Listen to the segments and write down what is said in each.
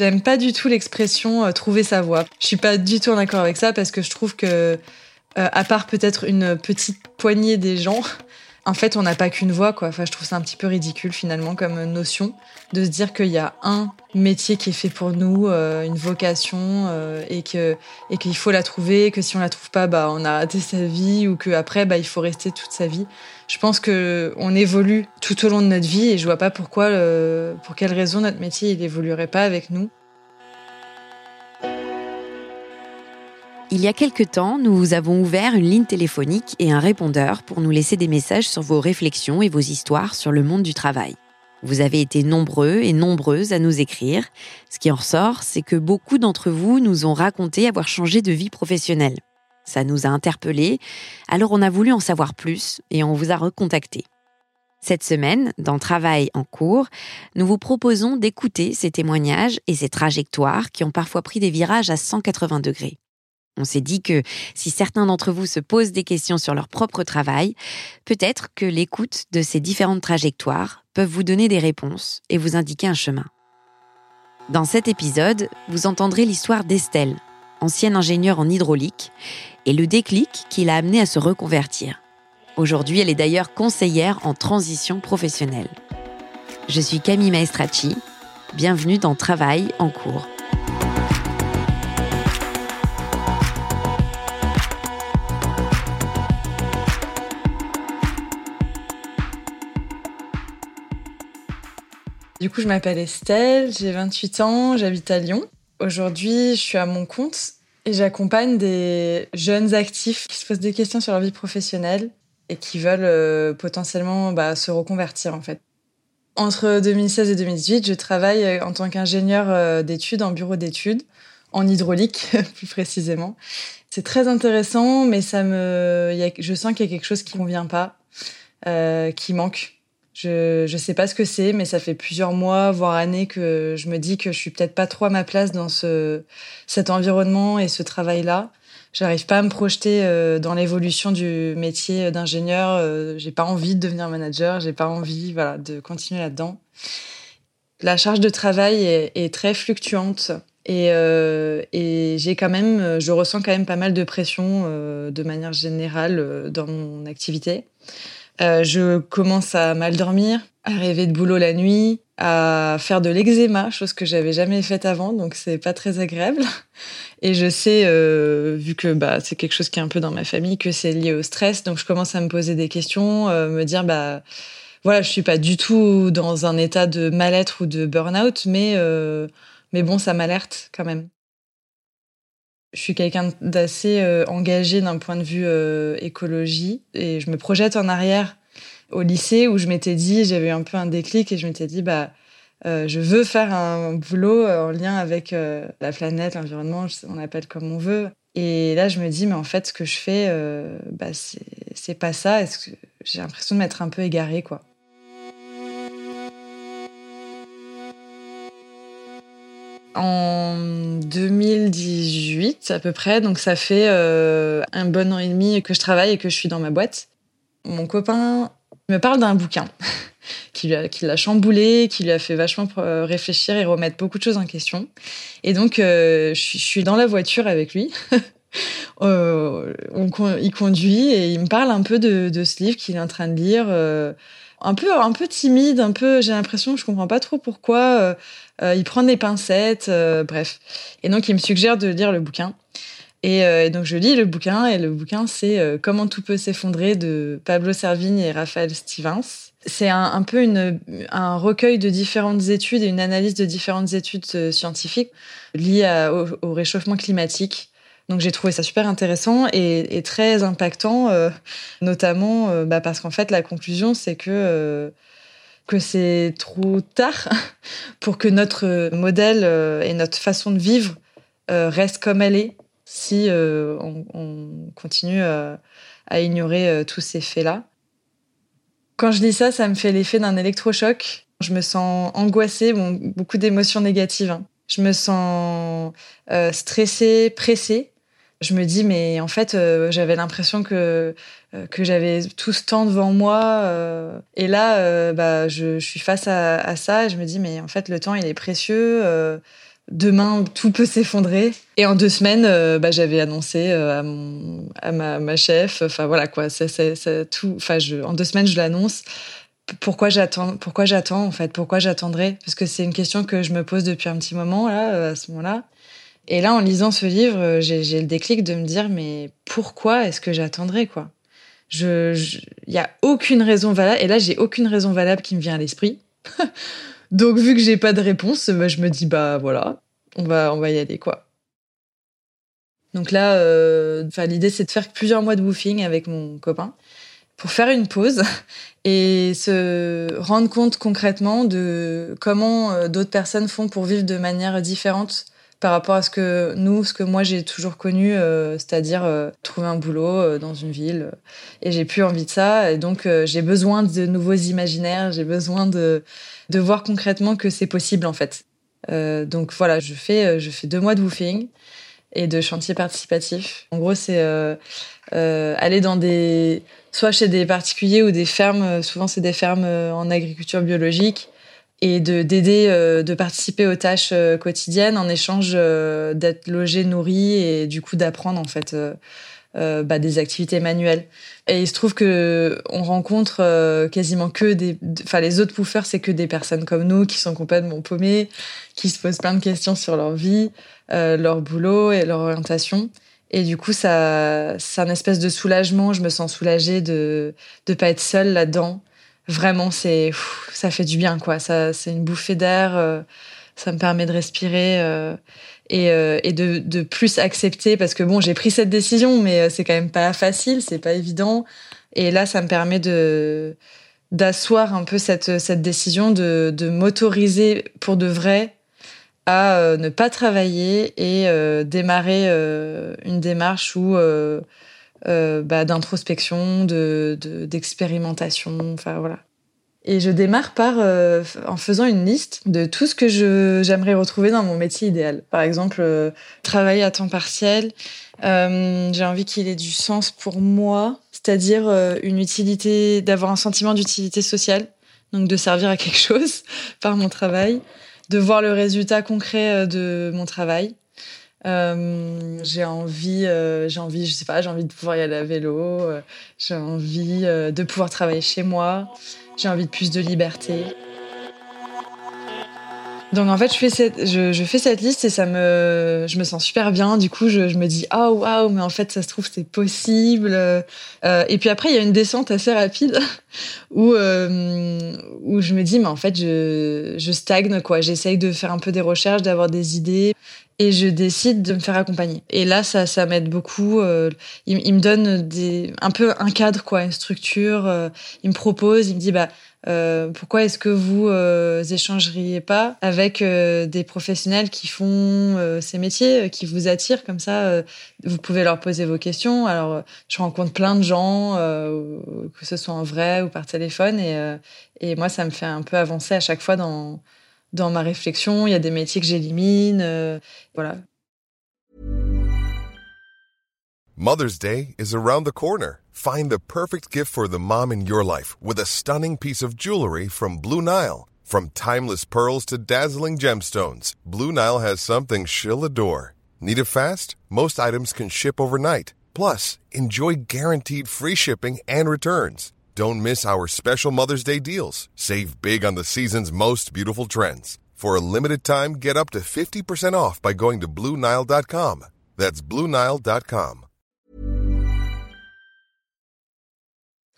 J'aime pas du tout l'expression euh, trouver sa voie. Je suis pas du tout en accord avec ça parce que je trouve que, euh, à part peut-être une petite poignée des gens, en fait, on n'a pas qu'une voie, quoi. Enfin, je trouve ça un petit peu ridicule finalement comme notion de se dire qu'il y a un métier qui est fait pour nous, euh, une vocation, et que et qu'il faut la trouver, que si on la trouve pas, bah on a raté sa vie, ou que après, bah il faut rester toute sa vie. Je pense que on évolue tout au long de notre vie, et je vois pas pourquoi, pour quelle raison notre métier il évoluerait pas avec nous. Il y a quelque temps, nous vous avons ouvert une ligne téléphonique et un répondeur pour nous laisser des messages sur vos réflexions et vos histoires sur le monde du travail. Vous avez été nombreux et nombreuses à nous écrire. Ce qui en ressort, c'est que beaucoup d'entre vous nous ont raconté avoir changé de vie professionnelle. Ça nous a interpellés, alors on a voulu en savoir plus et on vous a recontacté. Cette semaine, dans Travail en cours, nous vous proposons d'écouter ces témoignages et ces trajectoires qui ont parfois pris des virages à 180 degrés. On s'est dit que si certains d'entre vous se posent des questions sur leur propre travail, peut-être que l'écoute de ces différentes trajectoires peuvent vous donner des réponses et vous indiquer un chemin. Dans cet épisode, vous entendrez l'histoire d'Estelle, ancienne ingénieure en hydraulique, et le déclic qui l'a amenée à se reconvertir. Aujourd'hui, elle est d'ailleurs conseillère en transition professionnelle. Je suis Camille Maestracci. Bienvenue dans Travail en cours. Du coup, je m'appelle Estelle, j'ai 28 ans, j'habite à Lyon. Aujourd'hui, je suis à mon compte et j'accompagne des jeunes actifs qui se posent des questions sur leur vie professionnelle et qui veulent euh, potentiellement bah, se reconvertir en fait. Entre 2016 et 2018, je travaille euh, en tant qu'ingénieur euh, d'études en bureau d'études, en hydraulique plus précisément. C'est très intéressant, mais ça me, je sens qu'il y a quelque chose qui ne convient pas, qui manque. Je ne sais pas ce que c'est, mais ça fait plusieurs mois, voire années que je me dis que je suis peut-être pas trop à ma place dans ce, cet environnement et ce travail-là. J'arrive pas à me projeter euh, dans l'évolution du métier d'ingénieur. Euh, j'ai pas envie de devenir manager. J'ai pas envie, voilà, de continuer là-dedans. La charge de travail est, très fluctuante et, euh, et j'ai quand même, je ressens quand même pas mal de pression de manière générale dans mon activité. Euh, je commence à mal dormir. à rêver de boulot la nuit, à faire de l'eczéma, chose que j'avais jamais faite avant, donc c'est pas très agréable. Et je sais, euh, vu que bah, c'est quelque chose qui est un peu dans ma famille, que c'est lié au stress, donc je commence à me poser des questions, euh, me dire bah voilà, je suis pas du tout dans un état de mal-être ou de burn-out, mais euh, mais bon, ça m'alerte quand même. Je suis quelqu'un d'assez engagé d'un point de vue écologie et je me projette en arrière au lycée où je m'étais dit, j'avais un peu un déclic et je m'étais dit, bah, euh, je veux faire un boulot euh, en lien avec euh, la planète, l'environnement, on appelle comme on veut. Et là, je me dis, mais en fait, ce que je fais, bah, c'est pas ça. J'ai l'impression de m'être un peu égarée, quoi. En 2018 à peu près, donc ça fait un bon an et demi que je travaille et que je suis dans ma boîte. Mon copain me parle d'un bouquin qui l'a chamboulé, qui lui a fait vachement euh, réfléchir et remettre beaucoup de choses en question. Et donc, euh, je, suis dans la voiture avec lui. euh, il conduit et il me parle un peu de, ce livre qu'il est en train de lire. Euh, un peu, un peu timide, un peu. J'ai l'impression que je comprends pas trop pourquoi. il prend des pincettes, bref. Et donc, il me suggère de lire le bouquin. Euh, et, donc je lis le bouquin et le bouquin c'est euh, Comment tout peut s'effondrer de Pablo Servigne et Raphaël Stevens. C'est un, peu un recueil de différentes études et une analyse de différentes études euh, scientifiques liées au, réchauffement climatique. Donc j'ai trouvé ça super intéressant et, très impactant, notamment bah, parce qu'en fait la conclusion c'est que que c'est trop tard pour que notre modèle et notre façon de vivre reste comme elle est si euh, on, continue euh, à, ignorer euh, tous ces faits-là. Quand je lis ça, ça me fait l'effet d'un électrochoc. Je me sens angoissée, beaucoup d'émotions négatives. Hein. Je me sens stressée, pressée. Je me dis, mais en fait, j'avais l'impression que, que j'avais tout ce temps devant moi. et là, bah, je, suis face à, ça je me dis, mais en fait, le temps, il est précieux demain tout peut s'effondrer. Et en deux semaines, euh, bah, j'avais annoncé euh, à, mon, à ma, chef, enfin voilà quoi, ça, tout, en deux semaines je l'annonce. Pourquoi j'attends Pourquoi j'attends en fait? Pourquoi j'attendrai? Parce que c'est une question que je me pose depuis un petit moment là, euh, à ce moment-là. Et là, en lisant ce livre, j'ai le déclic de me dire mais pourquoi est-ce que j'attendrai quoi? Il y a aucune raison valable. Et là, j'ai aucune raison valable qui me vient à l'esprit. Donc vu que j'ai pas de réponse, bah, je me dis bah voilà, on va on va y aller quoi. Donc là, euh, l'idée c'est de faire plusieurs mois de woofing avec mon copain pour faire une pause et se rendre compte concrètement de comment euh, d'autres personnes font pour vivre de manière différente par rapport à ce que nous, ce que moi j'ai toujours connu, euh, c'est-à-dire trouver un boulot dans une ville. Et j'ai plus envie de ça. Et donc j'ai besoin de nouveaux imaginaires, j'ai besoin de de voir concrètement que c'est possible en fait. Euh, donc voilà, je fais, euh, je fais deux mois de woofing et de chantier participatif. En gros, c'est euh, aller dans des, soit chez des particuliers ou des fermes. Souvent, c'est des fermes en agriculture biologique et de d'aider, de participer aux tâches quotidiennes en échange d'être logé, nourri et du coup d'apprendre en fait euh, bah, des activités manuelles. Et il se trouve que on rencontre euh, quasiment que des, enfin les autres pouffeurs, c'est que des personnes comme nous qui sont complètement paumées, qui se posent plein de questions sur leur vie, euh, leur boulot et leur orientation. Et du coup, ça, c'est un espèce de soulagement. Je me sens soulagée de de pas être seule là-dedans. Vraiment, c'est, ça fait du bien, quoi. Ça, c'est une bouffée d'air. ça me permet de respirer et, euh, et de, de, plus accepter parce que bon j'ai pris cette décision mais euh, c'est quand même pas facile c'est pas évident et là ça me permet de d'asseoir un peu cette cette décision de, de m'autoriser pour de vrai à euh, ne pas travailler et démarrer une démarche où bah, d'introspection de d'expérimentation enfin voilà et je démarre par euh, en faisant une liste de tout ce que j'aimerais retrouver dans mon métier idéal. Par exemple, euh, travailler à temps partiel. Euh, j'ai envie qu'il ait du sens pour moi, c'est-à-dire une utilité, d'avoir un sentiment d'utilité sociale, donc de servir à quelque chose par mon travail, de voir le résultat concret de mon travail. J'ai envie, j'ai envie, je sais pas, j'ai envie de pouvoir y aller à vélo. j'ai envie de pouvoir travailler chez moi j'ai envie de plus de liberté. Donc en fait, je fais cette, je, fais cette liste et ça me, je me sens super bien. Du coup, je, me dis oh, waouh, mais en fait, ça se trouve c'est possible. Euh, et puis après, il y a une descente assez rapide où euh, où je me dis mais en fait, je, je stagne quoi. J'essaye de faire un peu des recherches, d'avoir des idées et je décide de me faire accompagner. Et là, ça, ça m'aide beaucoup. Euh, il, il, me donne des, un peu un cadre quoi, une structure. Euh, il me propose, il me dit bah euh, pourquoi est-ce que vous euh, échangeriez pas avec euh, des professionnels qui font euh, ces métiers, qui vous attirent comme ça Vous pouvez leur poser vos questions. Alors, je rencontre plein de gens, que ce soit en vrai ou par téléphone, et, et moi, ça me fait un peu avancer à chaque fois dans dans ma réflexion. Il y a des métiers que j'élimine, voilà. Mother's Day is around the corner. Find the perfect gift for the mom in your life with a stunning piece of jewelry from Blue Nile. From timeless pearls to dazzling gemstones, Blue Nile has something she'll adore. Need it fast? Most items can ship overnight. Plus, enjoy guaranteed free shipping and returns. Don't miss our special Mother's Day deals. Save big on the season's most beautiful trends. For a limited time, get up to 50% off by going to BlueNile.com. That's BlueNile.com.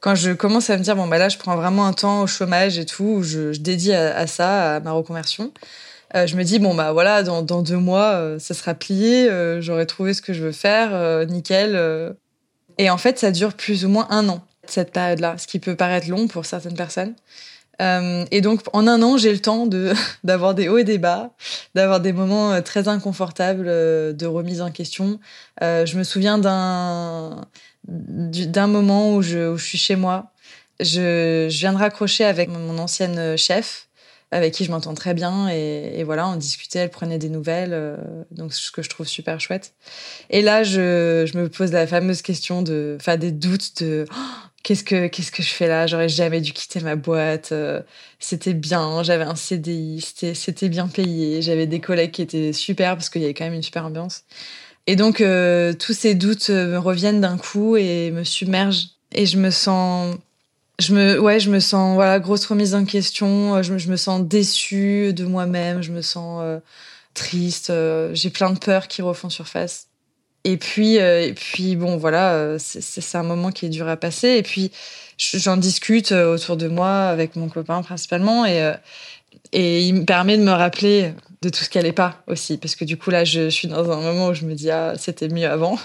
quand je commence à me dire bon bah là je prends vraiment un temps au chômage et tout, je, je dédie à, à, ça, à ma reconversion. Euh, je me dis bon bah voilà dans, dans deux mois euh, ça sera plié, euh, j'aurai trouvé ce que je veux faire, euh, nickel. Euh. Et en fait ça dure plus ou moins un an cette période-là, ce qui peut paraître long pour certaines personnes. et donc en un an j'ai le temps de d'avoir des hauts et des bas, d'avoir des moments très inconfortables de remise en question. je me souviens d'un moment où je, où je, suis chez moi. Je, je, viens de raccrocher avec mon ancienne chef, avec qui je m'entends très bien. Et, voilà, on discutait, elle prenait des nouvelles, euh, donc ce que je trouve super chouette. Et là, je, me pose la fameuse question de, enfin, des doutes de oh, qu'est-ce que qu'est-ce que je fais là? J'aurais jamais dû quitter ma boîte. Euh, c'était bien, j'avais un CDI, c'était bien payé. J'avais des collègues qui étaient super parce qu'il y avait quand même une super ambiance. Et donc, euh, tous ces doutes me reviennent d'un coup et me submergent. Et je me sens, je me, ouais, je me sens, voilà, grosse remise en question. Euh, je me, je me sens déçue de moi-même. Je me sens euh, triste. Euh, J'ai plein de peurs qui refont surface. Et puis, et puis, bon, voilà, c'est un moment qui est dur à passer. Et puis, j'en discute autour de moi avec mon copain principalement, et et il me permet de me rappeler de tout ce qui allait pas aussi. Parce que du coup, là, je, suis dans un moment où je me dis, ah, c'était mieux avant.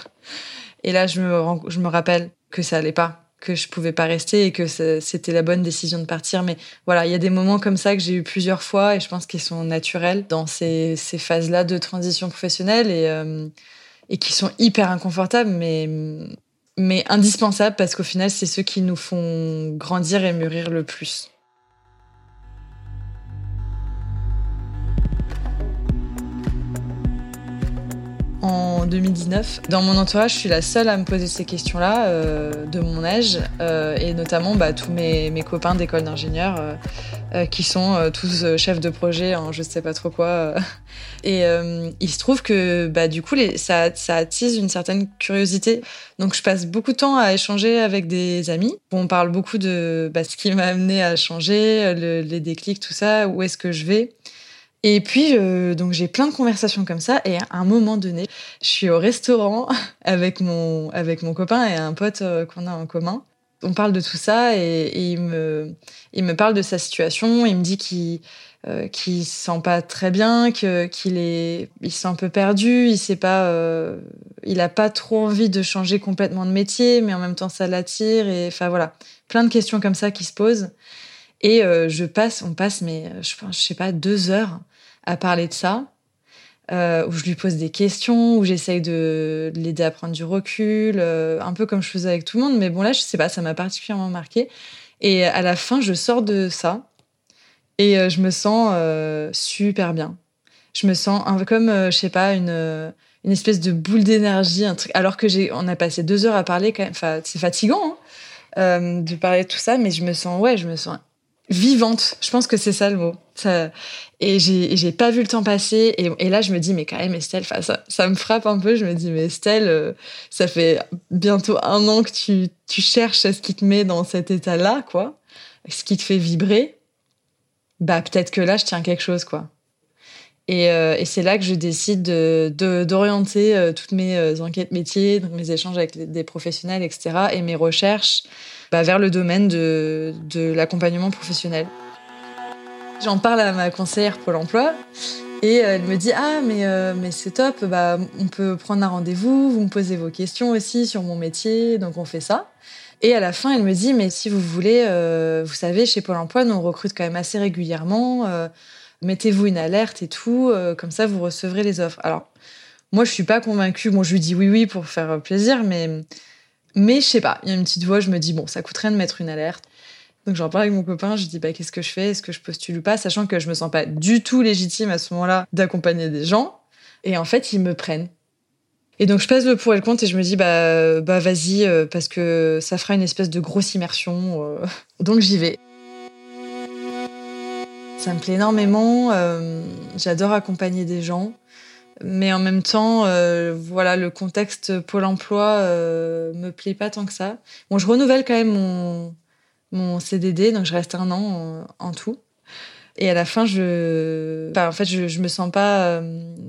Et là, je me, je me rappelle que ça allait pas, que je pouvais pas rester et que c'était la bonne décision de partir. Mais voilà, il y a des moments comme ça que j'ai eu plusieurs fois et je pense qu'ils sont naturels dans ces, phases-là de transition professionnelle et, euh, et qui sont hyper inconfortables, mais, mais indispensables parce qu'au final, c'est ceux qui nous font grandir et mûrir le plus. En 2019. Dans mon entourage, je suis la seule à me poser ces questions-là, euh, de mon âge, euh, et notamment bah, tous mes, copains d'école d'ingénieurs euh, qui sont tous chefs de projet en je sais pas trop quoi. Et il se trouve que bah, du coup, ça, ça attise une certaine curiosité. Donc je passe beaucoup de temps à échanger avec des amis. On parle beaucoup de bah, ce qui m'a amené à changer, le, les déclics, tout ça, où est-ce que je vais. Et puis, euh, donc j'ai plein de conversations comme ça. Et à un moment donné, je suis au restaurant avec mon, avec mon copain et un pote euh, qu'on a en commun. On parle de tout ça et, il, me, il me parle de sa situation. Il me dit qu'il euh, qu'il se sent pas très bien, qu'il est, il se sent un peu perdu. Il sait pas, euh, il a pas trop envie de changer complètement de métier, mais en même temps ça l'attire. Et enfin voilà, plein de questions comme ça qui se posent. Et euh, je passe, on passe, mais je je sais pas, deux heures à parler de ça, euh, où je lui pose des questions, où j'essaye de l'aider à prendre du recul, euh, un peu comme je faisais avec tout le monde. Mais bon, là, je sais pas, ça m'a particulièrement marqué. Et à la fin, je sors de ça et euh, je me sens super bien. Je me sens un, comme, je sais pas, une, une espèce de boule d'énergie, un truc. Alors que j'ai, on a passé deux heures à parler, quand même. C'est fatigant hein, de parler de tout ça, mais je me sens, ouais, je me sens vivante. Je pense que c'est ça le mot. Ça, et j'ai, pas vu le temps passer. Et, là, je me dis, mais quand même, Estelle, ça, me frappe un peu. Je me dis, mais Estelle, euh, ça fait bientôt un an que tu, tu cherches ce qui te met dans cet état-là, quoi. ce qui te fait vibrer, bah peut-être que là, je tiens quelque chose, quoi. Et, euh, c'est là que je décide d'orienter de, d'orienter euh, toutes mes enquêtes métiers, mes échanges avec des professionnels, etc., et mes recherches bah, vers le domaine de, de l'accompagnement professionnel. J'en parle à ma conseillère Pôle emploi et elle me dit Ah, mais, mais c'est top, bah, on peut prendre un rendez-vous, vous me posez vos questions aussi sur mon métier, donc on fait ça. Et à la fin, elle me dit Mais si vous voulez, vous savez, chez Pôle emploi, nous on recrute quand même assez régulièrement mettez-vous une alerte et tout, euh, comme ça vous recevrez les offres. Alors, moi je suis pas convaincue, bon je lui dis oui oui pour faire plaisir, mais mais je sais pas, il y a une petite voix, je me dis bon ça coûte rien de mettre une alerte. Donc j'en parle avec mon copain, je dis bah qu'est-ce que je fais, est-ce que je postule ou pas, sachant que je me sens pas du tout légitime à ce moment-là d'accompagner des gens. Et en fait ils me prennent. Et donc je pèse le pour et le contre et je me dis bah bah vas-y euh, parce que ça fera une espèce de grosse immersion. Euh. Donc j'y vais. Ça me plaît énormément. Euh, j'adore accompagner des gens. Mais en même temps, euh, voilà, le contexte Pôle emploi euh, me plaît pas tant que ça. Bon, je renouvelle quand même mon, mon CDD, donc je reste un an en, tout. Et à la fin, je, en fait, je, je me sens pas euh,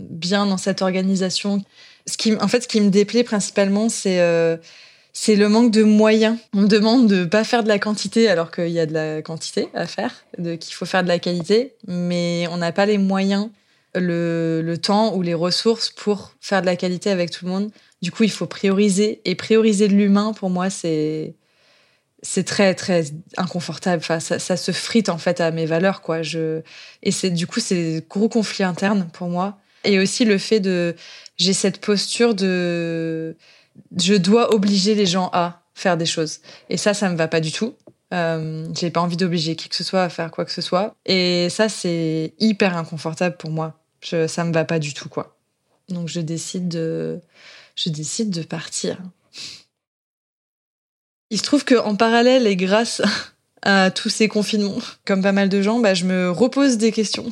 bien dans cette organisation. Ce qui, en fait, ce qui me déplaît principalement, c'est c'est le manque de moyens. On me demande de pas faire de la quantité alors qu'il y a de la quantité à faire, qu'il faut faire de la qualité, mais on n'a pas les moyens, le, temps ou les ressources pour faire de la qualité avec tout le monde. Du coup, il faut prioriser et prioriser de l'humain pour moi, c'est c'est très très inconfortable. Enfin, ça, se frite en fait à mes valeurs quoi. Et c'est du coup c'est gros conflit interne pour moi. Et aussi le fait de j'ai cette posture de je dois obliger les gens à faire des choses. Et ça, ça me va pas du tout. Euh, j'ai pas envie d'obliger qui que ce soit à faire quoi que ce soit. Et ça, c'est hyper inconfortable pour moi. Je, ça me va pas du tout, quoi. Donc, je décide de, je décide de partir. Il se trouve qu'en parallèle et grâce à tous ces confinements, comme pas mal de gens, bah, je me repose des questions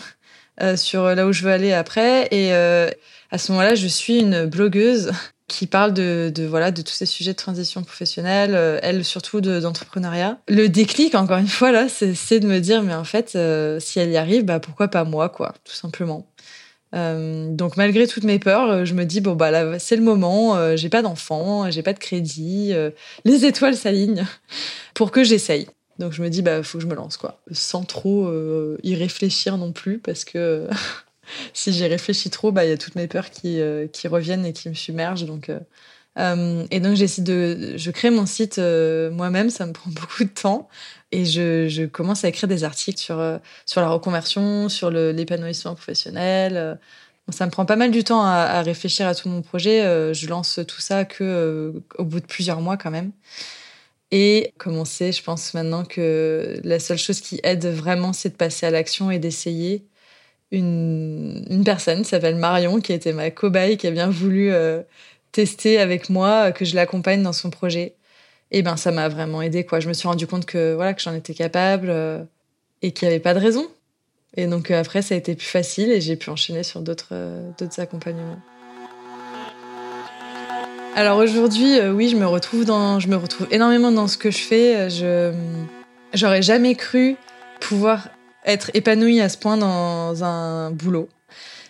euh, sur là où je veux aller après. Et euh, à ce moment-là, je suis une blogueuse qui parle de, de, voilà de tous ces sujets de transition professionnelle, euh, elle surtout d'entrepreneuriat. le déclic, encore une fois là, c'est de me dire mais en fait si elle y arrive, bah pourquoi pas moi quoi, tout simplement. Euh, donc malgré toutes mes peurs, je me dis bon bah là c'est le moment, j'ai pas d'enfant, j'ai pas de crédit, les étoiles s'alignent pour que j'essaye. Donc je me dis bah faut que je me lance quoi, sans trop y réfléchir non plus parce que si j'y réfléchis trop, bah il y a toutes mes peurs qui, euh, qui reviennent et qui me submergent. Donc euh, euh, et donc j'essaie de, je crée mon site moi-même, ça me prend beaucoup de temps et je, commence à écrire des articles sur sur la reconversion, sur l'épanouissement professionnel. ça me prend pas mal du temps à, réfléchir à tout mon projet. je lance tout ça que au bout de plusieurs mois quand même. Et comme on sait, je pense maintenant que la seule chose qui aide vraiment, c'est de passer à l'action et d'essayer une, une personne qui s'appelle Marion, qui était ma cobaye, qui a bien voulu euh, tester avec moi, que je l'accompagne dans son projet. Et ben ça m'a vraiment aidé quoi. Je me suis rendu compte que voilà que j'en étais capable euh, et qu'il n'y avait pas de raison. Et donc euh, après ça a été plus facile et j'ai pu enchaîner sur d'autres d'autres accompagnements. Alors aujourd'hui, oui, je me retrouve dans, je me retrouve énormément dans ce que je fais. Je, j'aurais jamais cru pouvoir être épanoui à ce point dans un boulot.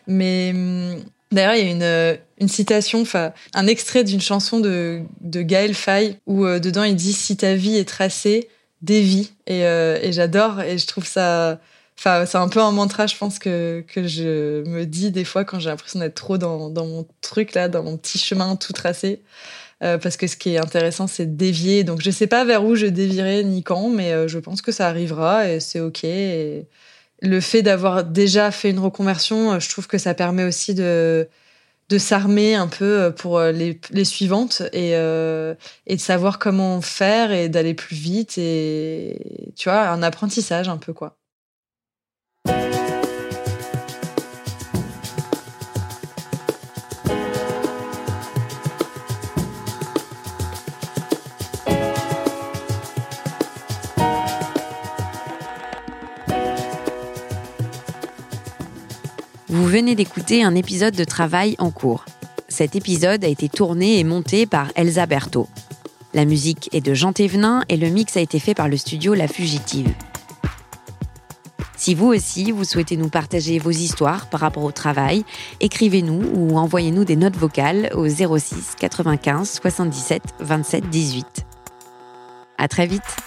Mais hum, d'ailleurs, il y a une, euh, une citation, enfin, un extrait d'une chanson de, de Gaël Faye où euh, dedans il dit si ta vie est tracée, dévie. Et, euh, et j'adore et je trouve ça. Enfin, c'est un peu un mantra, je pense, que, que je me dis des fois quand j'ai l'impression d'être trop dans, dans mon truc, là, dans mon petit chemin tout tracé. Parce que ce qui est intéressant, c'est de dévier. Donc, je sais pas vers où je dévierai ni quand, mais je pense que ça arrivera et c'est ok. Le fait d'avoir déjà fait une reconversion, euh, je trouve que ça permet aussi de de s'armer un peu pour les, les suivantes et, et de savoir comment faire et d'aller plus vite et tu vois un apprentissage un peu quoi. Vous venez d'écouter un épisode de Travail en cours. Cet épisode a été tourné et monté par Elsa Berthaud. La musique est de Jean Thévenin et le mix a été fait par le studio La Fugitive. Si vous aussi, vous souhaitez nous partager vos histoires par rapport au travail, écrivez-nous ou envoyez-nous des notes vocales au 06 95 77 27 18. À très vite!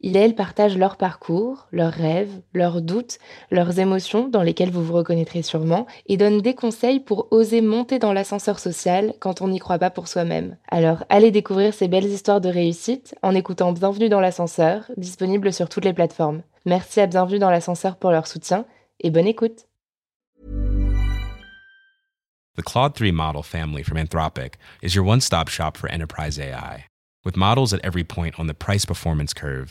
il et elle partagent leur parcours, leurs rêves, leurs doutes, leurs émotions dans lesquelles vous vous reconnaîtrez sûrement, et donnent des conseils pour oser monter dans l'ascenseur social quand on n'y croit pas pour soi-même. Alors allez découvrir ces belles histoires de réussite en écoutant Bienvenue dans l'ascenseur, disponible sur toutes les plateformes. Merci à Bienvenue dans l'ascenseur pour leur soutien et bonne écoute. The Claude 3 model family from Anthropic is your one-stop shop for enterprise AI. With models at every point on the price performance curve,